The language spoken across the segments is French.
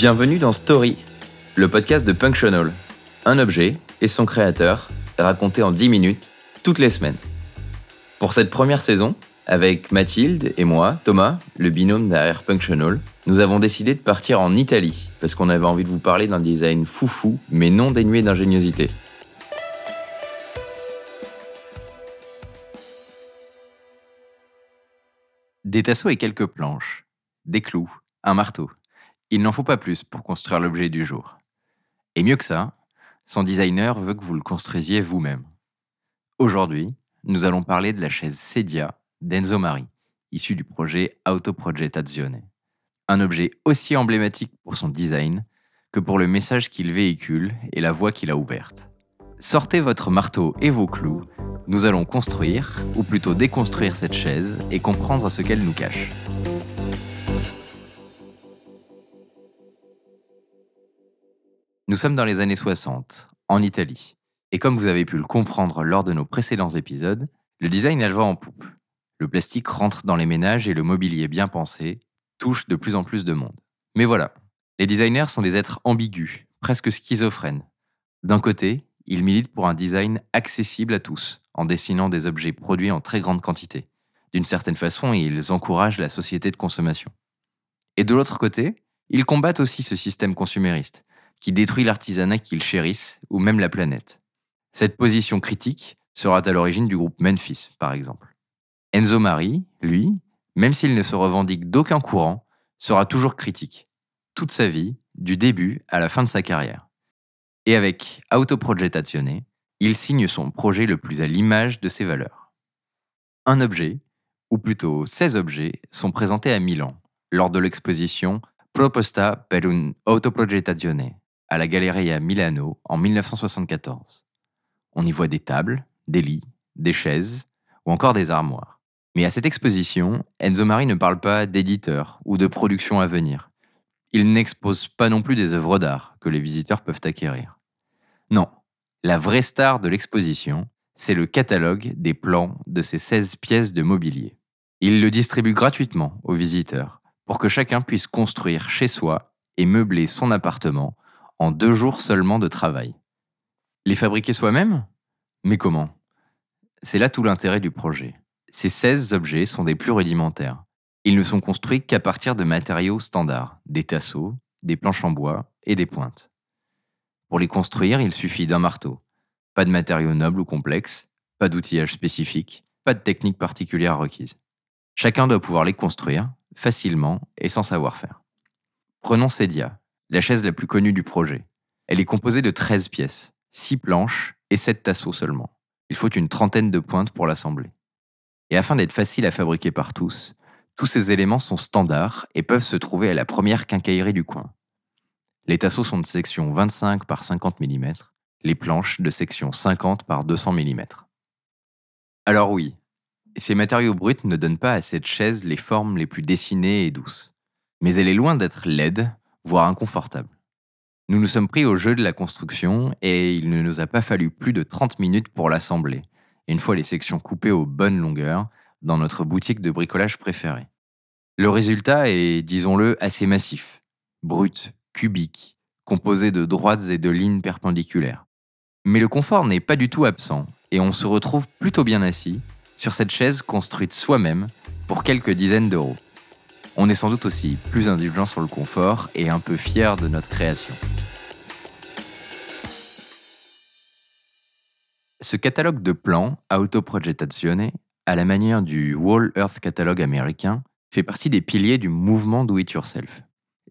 Bienvenue dans Story, le podcast de Punctional. Un objet et son créateur, raconté en 10 minutes, toutes les semaines. Pour cette première saison, avec Mathilde et moi, Thomas, le binôme derrière Punctional, nous avons décidé de partir en Italie, parce qu'on avait envie de vous parler d'un design foufou, mais non dénué d'ingéniosité. Des tasseaux et quelques planches, des clous, un marteau. Il n'en faut pas plus pour construire l'objet du jour. Et mieux que ça, son designer veut que vous le construisiez vous-même. Aujourd'hui, nous allons parler de la chaise Sedia d'Enzo Mari, issue du projet Autoprogettazione. Un objet aussi emblématique pour son design que pour le message qu'il véhicule et la voie qu'il a ouverte. Sortez votre marteau et vos clous, nous allons construire, ou plutôt déconstruire cette chaise et comprendre ce qu'elle nous cache. Nous sommes dans les années 60, en Italie. Et comme vous avez pu le comprendre lors de nos précédents épisodes, le design a le en poupe. Le plastique rentre dans les ménages et le mobilier bien pensé touche de plus en plus de monde. Mais voilà, les designers sont des êtres ambigus, presque schizophrènes. D'un côté, ils militent pour un design accessible à tous, en dessinant des objets produits en très grande quantité. D'une certaine façon, ils encouragent la société de consommation. Et de l'autre côté, ils combattent aussi ce système consumériste, qui détruit l'artisanat qu'ils chérissent ou même la planète. Cette position critique sera à l'origine du groupe Memphis, par exemple. Enzo Mari, lui, même s'il ne se revendique d'aucun courant, sera toujours critique, toute sa vie, du début à la fin de sa carrière. Et avec Autoprogettazione, il signe son projet le plus à l'image de ses valeurs. Un objet, ou plutôt 16 objets, sont présentés à Milan, lors de l'exposition Proposta per un autoprogettazione, à la Galleria Milano en 1974. On y voit des tables, des lits, des chaises ou encore des armoires. Mais à cette exposition, Enzo Mari ne parle pas d'éditeurs ou de production à venir. Il n'expose pas non plus des œuvres d'art que les visiteurs peuvent acquérir. Non, la vraie star de l'exposition, c'est le catalogue des plans de ces 16 pièces de mobilier. Il le distribue gratuitement aux visiteurs pour que chacun puisse construire chez soi et meubler son appartement en deux jours seulement de travail. Les fabriquer soi-même? Mais comment? C'est là tout l'intérêt du projet. Ces 16 objets sont des plus rudimentaires. Ils ne sont construits qu'à partir de matériaux standards, des tasseaux, des planches en bois et des pointes. Pour les construire, il suffit d'un marteau. Pas de matériaux nobles ou complexes, pas d'outillage spécifique, pas de technique particulière requise. Chacun doit pouvoir les construire, facilement et sans savoir-faire. Prenons Cedia, la chaise la plus connue du projet. Elle est composée de 13 pièces, 6 planches et 7 tasseaux seulement. Il faut une trentaine de pointes pour l'assembler. Et afin d'être facile à fabriquer par tous, tous ces éléments sont standards et peuvent se trouver à la première quincaillerie du coin. Les tasseaux sont de section 25 par 50 mm, les planches de section 50 par 200 mm. Alors oui, ces matériaux bruts ne donnent pas à cette chaise les formes les plus dessinées et douces. Mais elle est loin d'être laide voire inconfortable. Nous nous sommes pris au jeu de la construction et il ne nous a pas fallu plus de 30 minutes pour l'assembler, une fois les sections coupées aux bonnes longueurs, dans notre boutique de bricolage préférée. Le résultat est, disons-le, assez massif, brut, cubique, composé de droites et de lignes perpendiculaires. Mais le confort n'est pas du tout absent et on se retrouve plutôt bien assis sur cette chaise construite soi-même pour quelques dizaines d'euros. On est sans doute aussi plus indulgent sur le confort et un peu fier de notre création. Ce catalogue de plans, Autoprogettazione, à la manière du Wall Earth Catalogue américain, fait partie des piliers du mouvement Do It Yourself.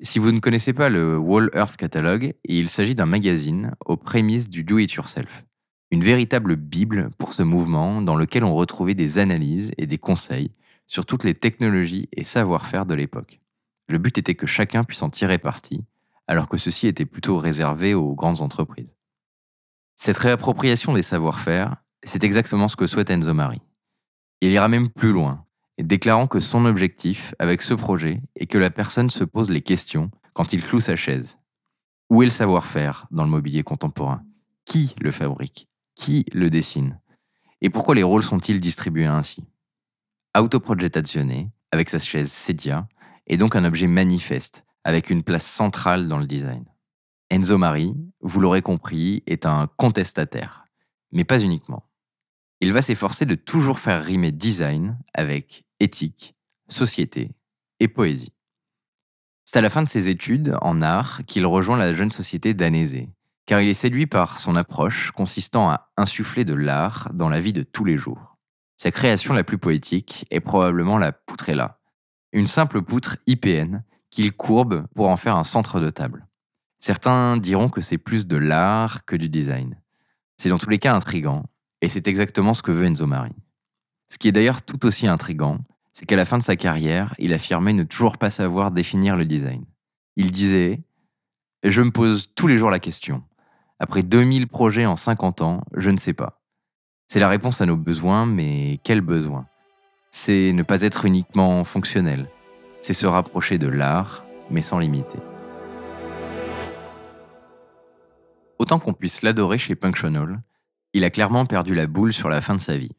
Si vous ne connaissez pas le Wall Earth Catalogue, il s'agit d'un magazine aux prémices du Do It Yourself. Une véritable bible pour ce mouvement dans lequel on retrouvait des analyses et des conseils sur toutes les technologies et savoir-faire de l'époque. Le but était que chacun puisse en tirer parti, alors que ceci était plutôt réservé aux grandes entreprises. Cette réappropriation des savoir-faire, c'est exactement ce que souhaite Enzo Mari. Il ira même plus loin, déclarant que son objectif avec ce projet est que la personne se pose les questions quand il cloue sa chaise. Où est le savoir-faire dans le mobilier contemporain? Qui le fabrique? Qui le dessine? Et pourquoi les rôles sont-ils distribués ainsi? Autoprogettazione, avec sa chaise Sedia, est donc un objet manifeste, avec une place centrale dans le design. Enzo Mari, vous l'aurez compris, est un contestataire, mais pas uniquement. Il va s'efforcer de toujours faire rimer design avec éthique, société et poésie. C'est à la fin de ses études en art qu'il rejoint la jeune société d'Anésée, car il est séduit par son approche consistant à insuffler de l'art dans la vie de tous les jours. Sa création la plus poétique est probablement la poutrella, une simple poutre IPN qu'il courbe pour en faire un centre de table. Certains diront que c'est plus de l'art que du design. C'est dans tous les cas intrigant, et c'est exactement ce que veut Enzo Mari. Ce qui est d'ailleurs tout aussi intrigant, c'est qu'à la fin de sa carrière, il affirmait ne toujours pas savoir définir le design. Il disait Je me pose tous les jours la question. Après 2000 projets en 50 ans, je ne sais pas. C'est la réponse à nos besoins, mais quels besoins? C'est ne pas être uniquement fonctionnel. C'est se rapprocher de l'art, mais sans limiter. Autant qu'on puisse l'adorer chez Punctional, il a clairement perdu la boule sur la fin de sa vie.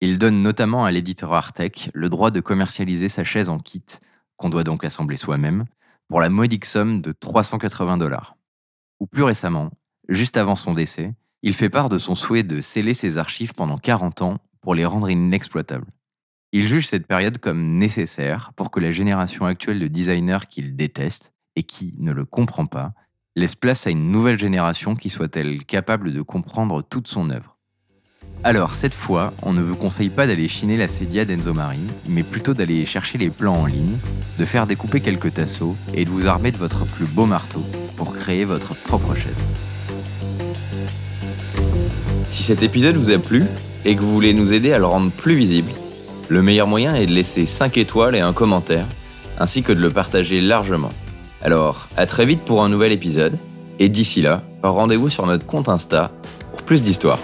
Il donne notamment à l'éditeur Artec le droit de commercialiser sa chaise en kit, qu'on doit donc assembler soi-même, pour la modique somme de 380 dollars. Ou plus récemment, juste avant son décès, il fait part de son souhait de sceller ses archives pendant 40 ans pour les rendre inexploitables. Il juge cette période comme nécessaire pour que la génération actuelle de designers qu'il déteste et qui ne le comprend pas laisse place à une nouvelle génération qui soit-elle capable de comprendre toute son œuvre. Alors, cette fois, on ne vous conseille pas d'aller chiner la Cédia d'Enzo Mari, mais plutôt d'aller chercher les plans en ligne, de faire découper quelques tasseaux et de vous armer de votre plus beau marteau pour créer votre propre chaise. Si cet épisode vous a plu et que vous voulez nous aider à le rendre plus visible, le meilleur moyen est de laisser 5 étoiles et un commentaire, ainsi que de le partager largement. Alors, à très vite pour un nouvel épisode, et d'ici là, rendez-vous sur notre compte Insta pour plus d'histoires.